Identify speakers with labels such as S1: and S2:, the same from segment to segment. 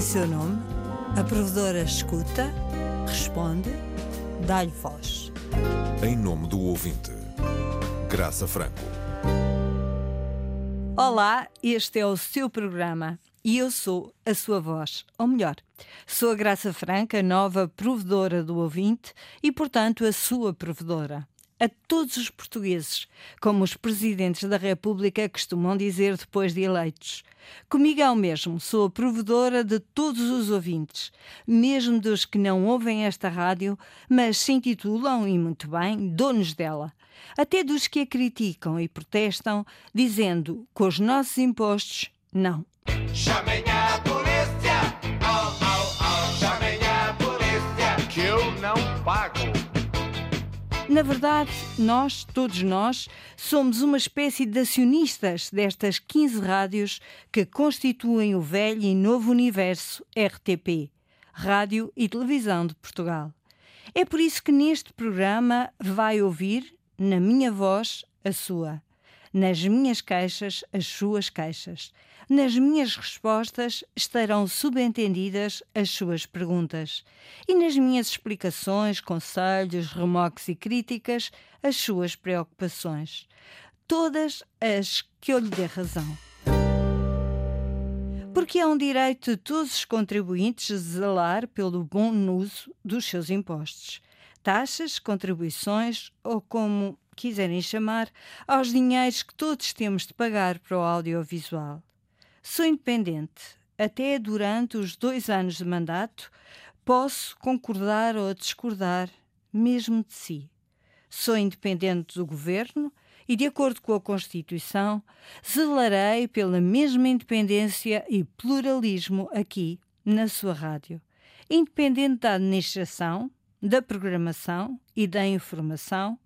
S1: Em seu nome, a provedora escuta, responde, dá-lhe voz.
S2: Em nome do ouvinte, Graça Franco.
S1: Olá, este é o seu programa e eu sou a sua voz, ou melhor, sou a Graça Franca, nova provedora do ouvinte e, portanto, a sua provedora a todos os portugueses, como os presidentes da República costumam dizer depois de eleitos. Comigo é o mesmo, sou a provedora de todos os ouvintes, mesmo dos que não ouvem esta rádio, mas se intitulam, e muito bem, donos dela. Até dos que a criticam e protestam, dizendo que os nossos impostos, não. Na verdade, nós, todos nós, somos uma espécie de acionistas destas 15 rádios que constituem o velho e novo universo RTP, Rádio e Televisão de Portugal. É por isso que neste programa vai ouvir, na minha voz, a sua nas minhas queixas, as suas queixas. Nas minhas respostas estarão subentendidas as suas perguntas. E nas minhas explicações, conselhos, remoques e críticas, as suas preocupações. Todas as que eu lhe dê razão. Porque é um direito de todos os contribuintes zelar pelo bom uso dos seus impostos. Taxas, contribuições ou como quiserem chamar, aos dinheiros que todos temos de pagar para o audiovisual. Sou independente. Até durante os dois anos de mandato, posso concordar ou discordar, mesmo de si. Sou independente do governo e, de acordo com a Constituição, zelarei pela mesma independência e pluralismo aqui, na sua rádio. Independente da administração, da programação e da informação,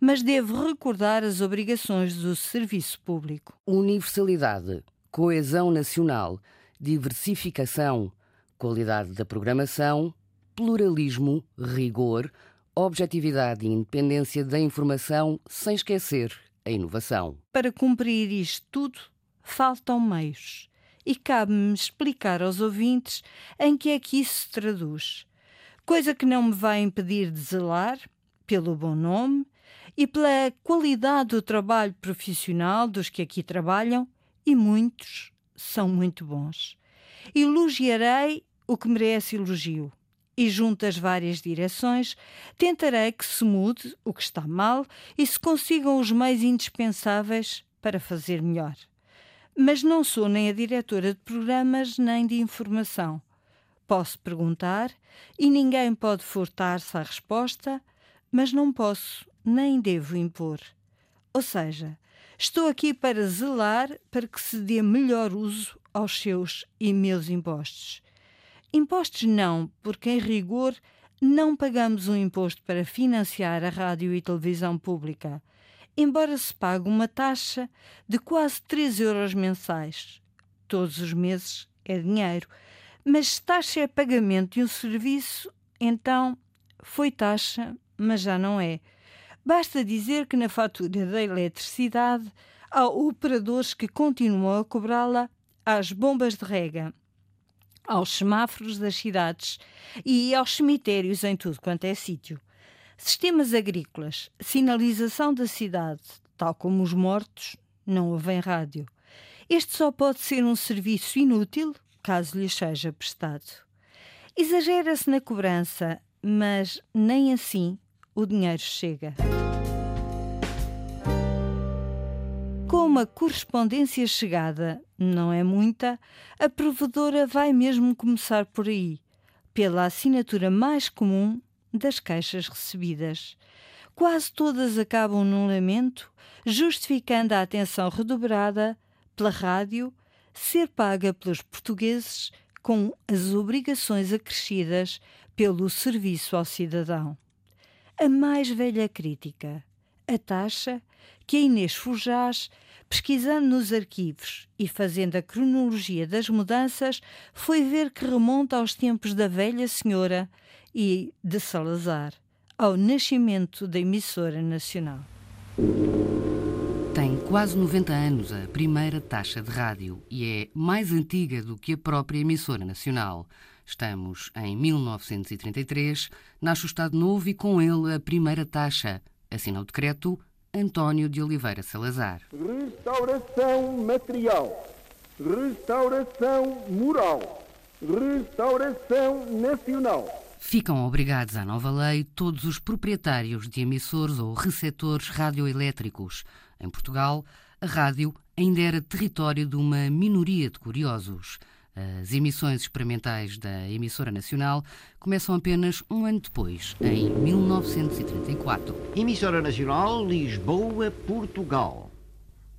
S1: mas devo recordar as obrigações do serviço público.
S3: Universalidade, coesão nacional, diversificação, qualidade da programação, pluralismo, rigor, objetividade e independência da informação, sem esquecer a inovação.
S1: Para cumprir isto tudo, faltam meios. E cabe-me explicar aos ouvintes em que é que isso se traduz coisa que não me vai impedir de zelar pelo bom nome e pela qualidade do trabalho profissional dos que aqui trabalham, e muitos são muito bons. Elogiarei o que merece elogio e, junto às várias direções, tentarei que se mude o que está mal e se consigam os meios indispensáveis para fazer melhor. Mas não sou nem a diretora de programas nem de informação. Posso perguntar e ninguém pode furtar-se à resposta, mas não posso nem devo impor. Ou seja, estou aqui para zelar para que se dê melhor uso aos seus e meus impostos. Impostos não, porque em rigor não pagamos um imposto para financiar a rádio e televisão pública, embora se pague uma taxa de quase 3 euros mensais. Todos os meses é dinheiro mas se taxa é pagamento de um serviço, então foi taxa, mas já não é. Basta dizer que na fatura da eletricidade há operadores que continuam a cobrá-la às bombas de rega, aos semáforos das cidades e aos cemitérios em tudo quanto é sítio. Sistemas agrícolas, sinalização da cidade, tal como os mortos, não ouvem rádio. Este só pode ser um serviço inútil caso lhe seja prestado. Exagera-se na cobrança, mas nem assim o dinheiro chega. Como a correspondência chegada não é muita, a provedora vai mesmo começar por aí, pela assinatura mais comum das queixas recebidas. Quase todas acabam num lamento, justificando a atenção redobrada pela rádio ser paga pelos portugueses com as obrigações acrescidas pelo serviço ao cidadão. A mais velha crítica, a taxa que a Inês Fujás, pesquisando nos arquivos e fazendo a cronologia das mudanças, foi ver que remonta aos tempos da velha senhora e de Salazar, ao nascimento da emissora nacional.
S3: Tem quase 90 anos a primeira taxa de rádio e é mais antiga do que a própria emissora nacional. Estamos em 1933, nasce o Estado Novo e com ele a primeira taxa. Assina o decreto António de Oliveira Salazar.
S4: Restauração material, restauração moral, restauração nacional.
S3: Ficam obrigados à nova lei todos os proprietários de emissores ou receptores radioelétricos. Em Portugal, a rádio ainda era território de uma minoria de curiosos. As emissões experimentais da emissora nacional começam apenas um ano depois, em 1934.
S5: Emissora Nacional Lisboa, Portugal.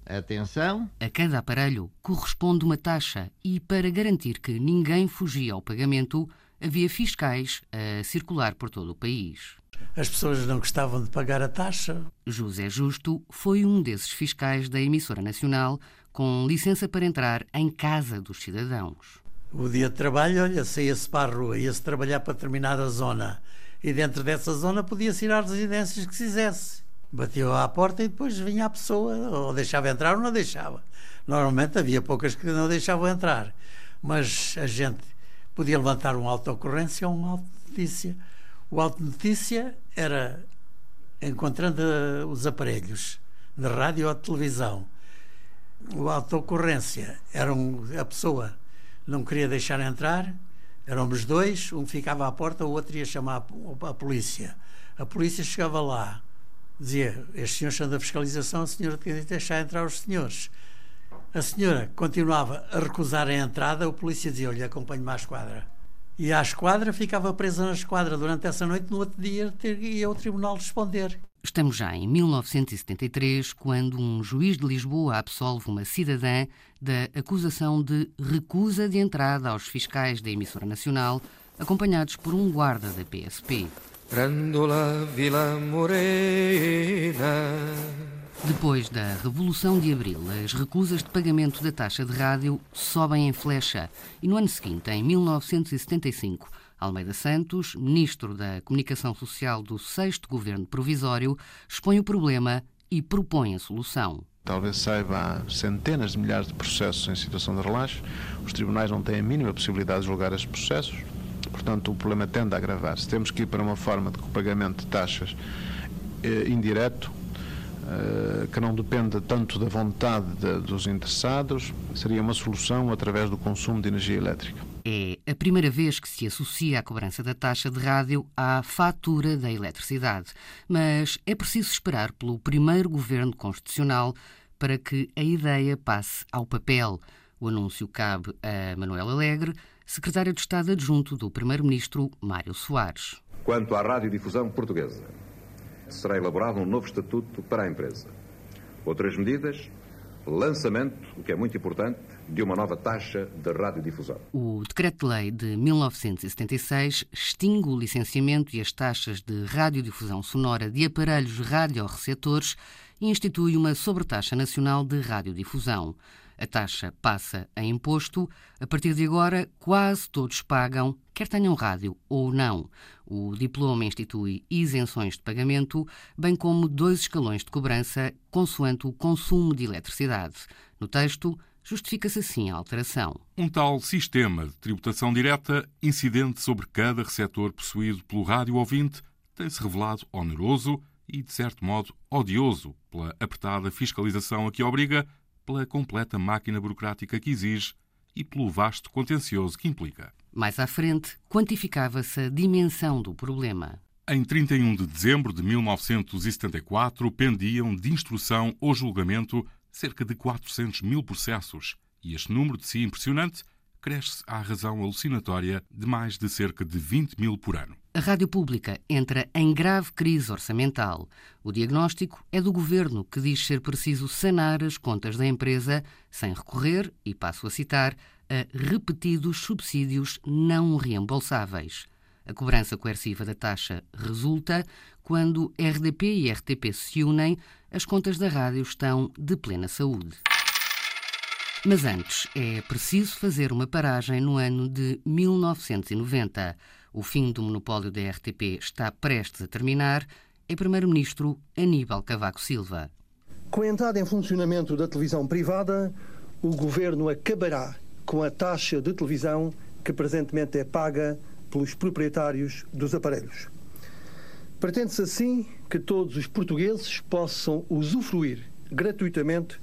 S5: Atenção.
S3: A cada aparelho corresponde uma taxa e, para garantir que ninguém fugia ao pagamento, havia fiscais a circular por todo o país.
S6: As pessoas não gostavam de pagar a taxa.
S3: José Justo foi um desses fiscais da emissora nacional com licença para entrar em casa dos cidadãos.
S6: O dia de trabalho, olha, saía-se para a rua, ia-se trabalhar para determinada zona. E dentro dessa zona podia-se ir às residências que quisesse. Batia à porta e depois vinha a pessoa, ou deixava entrar ou não deixava. Normalmente havia poucas que não deixavam entrar. Mas a gente podia levantar uma auto-ocorrência ou uma auto-notícia. O auto-notícia era encontrando os aparelhos de rádio ou de televisão o auto-ocorrência era um, a pessoa não queria deixar entrar, éramos dois, um ficava à porta, o outro ia chamar a, a polícia. A polícia chegava lá, dizia: Estes senhores são da fiscalização, a senhora tem de deixar entrar os senhores. A senhora continuava a recusar a entrada, o polícia dizia: Olha, acompanhe-me à esquadra. E à esquadra ficava presa na esquadra durante essa noite, no outro dia ia ao tribunal responder.
S3: Estamos já em 1973, quando um juiz de Lisboa absolve uma cidadã da acusação de recusa de entrada aos fiscais da emissora nacional, acompanhados por um guarda da PSP. Randola Vila Morena. Depois da Revolução de Abril, as recusas de pagamento da taxa de rádio sobem em flecha e no ano seguinte, em 1975, Almeida Santos, ministro da Comunicação Social do sexto governo provisório, expõe o problema e propõe a solução.
S7: Talvez saiba há centenas de milhares de processos em situação de relaxo. Os tribunais não têm a mínima possibilidade de julgar esses processos. Portanto, o problema tende a agravar-se. Temos que ir para uma forma de pagamento de taxas eh, indireto, que não dependa tanto da vontade de, dos interessados, seria uma solução através do consumo de energia elétrica.
S3: É a primeira vez que se associa a cobrança da taxa de rádio à fatura da eletricidade. Mas é preciso esperar pelo primeiro governo constitucional para que a ideia passe ao papel. O anúncio cabe a Manuel Alegre, secretário de Estado adjunto do primeiro-ministro Mário Soares.
S8: Quanto à radiodifusão portuguesa, será elaborado um novo estatuto para a empresa. Outras medidas lançamento, o que é muito importante, de uma nova taxa de radiodifusão.
S3: O Decreto-Lei de 1976 extingue o licenciamento e as taxas de radiodifusão sonora de aparelhos radioreceptores e institui uma sobretaxa nacional de radiodifusão. A taxa passa a imposto. A partir de agora, quase todos pagam, quer tenham rádio ou não. O diploma institui isenções de pagamento, bem como dois escalões de cobrança, consoante o consumo de eletricidade. No texto, justifica-se assim a alteração.
S9: Um tal sistema de tributação direta, incidente sobre cada receptor possuído pelo rádio ouvinte, tem-se revelado oneroso e, de certo modo, odioso pela apertada fiscalização a que obriga pela completa máquina burocrática que exige e pelo vasto contencioso que implica.
S3: Mais à frente, quantificava-se a dimensão do problema.
S9: Em 31 de dezembro de 1974, pendiam de instrução ou julgamento cerca de 400 mil processos, e este número de si impressionante cresce à razão alucinatória de mais de cerca de 20 mil por ano.
S3: A rádio pública entra em grave crise orçamental. O diagnóstico é do governo, que diz ser preciso sanar as contas da empresa sem recorrer, e passo a citar, a repetidos subsídios não reembolsáveis. A cobrança coerciva da taxa resulta quando RDP e RTP se unem, as contas da rádio estão de plena saúde. Mas antes, é preciso fazer uma paragem no ano de 1990. O fim do monopólio da RTP está prestes a terminar. É Primeiro-Ministro Aníbal Cavaco Silva.
S10: Com a entrada em funcionamento da televisão privada, o governo acabará com a taxa de televisão que presentemente é paga pelos proprietários dos aparelhos. Pretende-se assim que todos os portugueses possam usufruir gratuitamente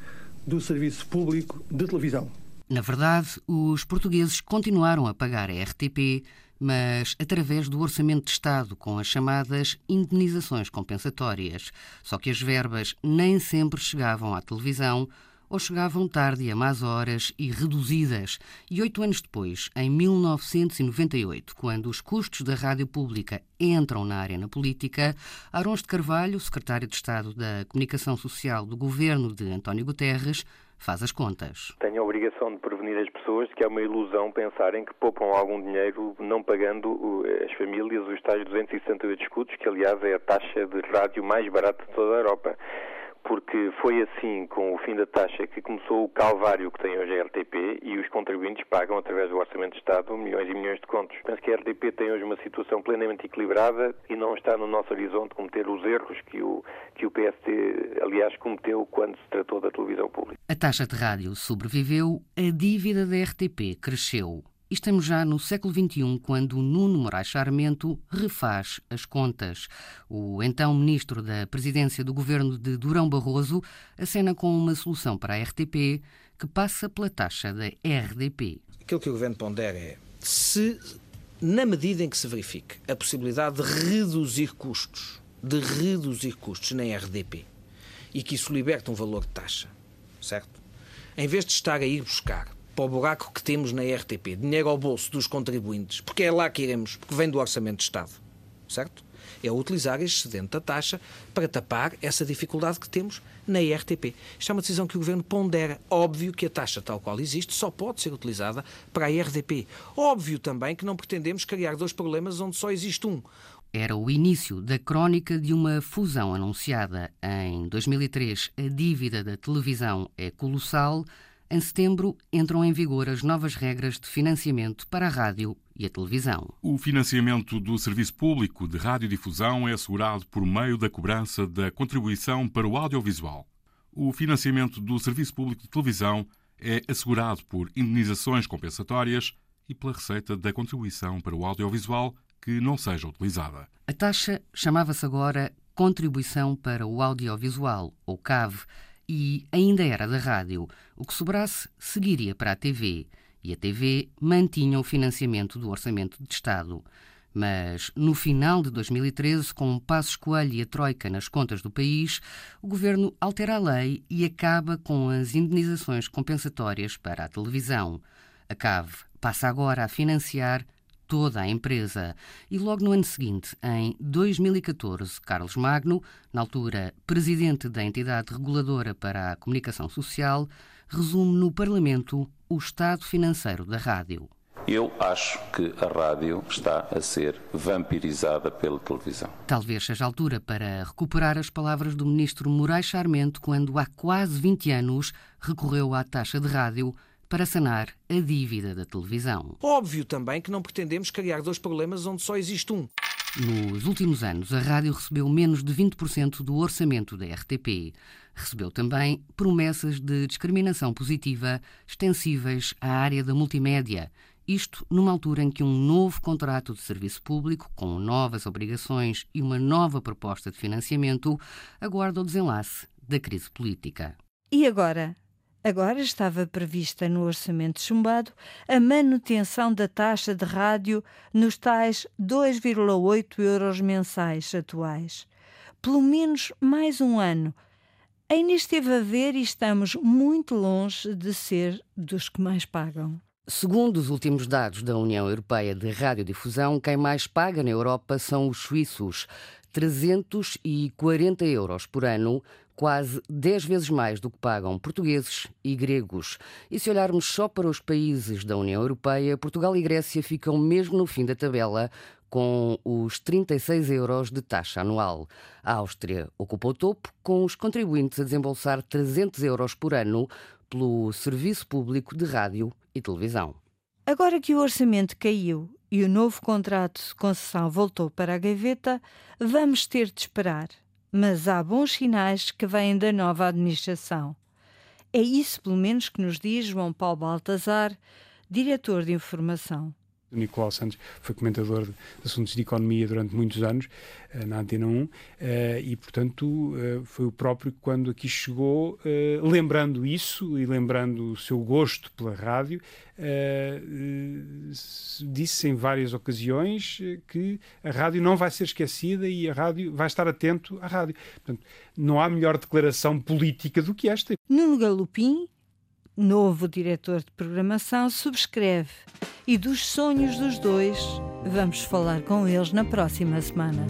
S10: do serviço público de televisão.
S3: Na verdade, os portugueses continuaram a pagar a RTP, mas através do Orçamento de Estado, com as chamadas indenizações compensatórias. Só que as verbas nem sempre chegavam à televisão ou chegavam tarde a más horas e reduzidas. E oito anos depois, em 1998, quando os custos da rádio pública entram na área na política, Arons de Carvalho, secretário de Estado da Comunicação Social do governo de António Guterres, faz as contas.
S11: Tenho a obrigação de prevenir as pessoas que é uma ilusão pensarem que poupam algum dinheiro não pagando as famílias os tais 268 escudos, que aliás é a taxa de rádio mais barata de toda a Europa porque foi assim, com o fim da taxa, que começou o calvário que tem hoje a RTP e os contribuintes pagam, através do Orçamento de Estado, milhões e milhões de contos. Penso que a RTP tem hoje uma situação plenamente equilibrada e não está no nosso horizonte cometer os erros que o, que o PST, aliás, cometeu quando se tratou da televisão pública.
S3: A taxa de rádio sobreviveu, a dívida da RTP cresceu. E estamos já no século XXI, quando Nuno Moraes Charmento refaz as contas. O então ministro da Presidência do governo de Durão Barroso acena com uma solução para a RTP que passa pela taxa da RDP.
S12: Aquilo que o governo pondera é se, na medida em que se verifique a possibilidade de reduzir custos, de reduzir custos na RDP e que isso liberte um valor de taxa, certo? Em vez de estar a ir buscar para o buraco que temos na RTP, dinheiro ao bolso dos contribuintes, porque é lá que iremos, porque vem do Orçamento de Estado, certo? É utilizar este excedente da taxa para tapar essa dificuldade que temos na RTP. Isto é uma decisão que o Governo pondera. Óbvio que a taxa tal qual existe só pode ser utilizada para a RDP. Óbvio também que não pretendemos criar dois problemas onde só existe um.
S3: Era o início da crónica de uma fusão anunciada. Em 2003, a dívida da televisão é colossal. Em setembro, entram em vigor as novas regras de financiamento para a rádio e a televisão.
S9: O financiamento do serviço público de radiodifusão é assegurado por meio da cobrança da contribuição para o audiovisual. O financiamento do serviço público de televisão é assegurado por indenizações compensatórias e pela receita da contribuição para o audiovisual que não seja utilizada.
S3: A taxa chamava-se agora Contribuição para o Audiovisual, ou CAV, e ainda era da rádio. O que sobrasse seguiria para a TV. E a TV mantinha o financiamento do Orçamento de Estado. Mas, no final de 2013, com Passos Coelho e a Troika nas contas do país, o governo altera a lei e acaba com as indenizações compensatórias para a televisão. A CAV passa agora a financiar toda a empresa. E logo no ano seguinte, em 2014, Carlos Magno, na altura presidente da entidade reguladora para a comunicação social, resume no Parlamento o estado financeiro da rádio.
S13: Eu acho que a rádio está a ser vampirizada pela televisão.
S3: Talvez seja a altura para recuperar as palavras do ministro Moraes Charmento quando há quase 20 anos recorreu à taxa de rádio para sanar a dívida da televisão.
S12: Óbvio também que não pretendemos criar dois problemas onde só existe um.
S3: Nos últimos anos, a rádio recebeu menos de 20% do orçamento da RTP. Recebeu também promessas de discriminação positiva extensíveis à área da multimédia. Isto numa altura em que um novo contrato de serviço público, com novas obrigações e uma nova proposta de financiamento, aguarda o desenlace da crise política.
S1: E agora? Agora estava prevista no orçamento chumbado a manutenção da taxa de rádio nos tais 2,8 euros mensais atuais. Pelo menos mais um ano. Ainda esteve a ver e estamos muito longe de ser dos que mais pagam.
S3: Segundo os últimos dados da União Europeia de Radiodifusão, quem mais paga na Europa são os suíços. 340 euros por ano, quase 10 vezes mais do que pagam portugueses e gregos. E se olharmos só para os países da União Europeia, Portugal e Grécia ficam mesmo no fim da tabela, com os 36 euros de taxa anual. A Áustria ocupa o topo, com os contribuintes a desembolsar 300 euros por ano pelo serviço público de rádio e televisão.
S1: Agora que o orçamento caiu e o novo contrato de concessão voltou para a gaveta, vamos ter de esperar. Mas há bons sinais que vêm da nova administração. É isso, pelo menos, que nos diz João Paulo Baltazar, diretor de informação.
S14: O Nicolau Santos foi comentador de assuntos de economia durante muitos anos eh, na Antena 1 eh, e, portanto, eh, foi o próprio que, quando aqui chegou, lembrando isso e lembrando o seu gosto pela rádio, disse em várias ocasiões que a rádio não vai ser esquecida e a rádio vai estar atento à rádio. Portanto, não há melhor declaração política do que esta.
S1: Nuno Galupim, novo diretor de programação, subscreve e dos sonhos dos dois, vamos falar com eles na próxima semana.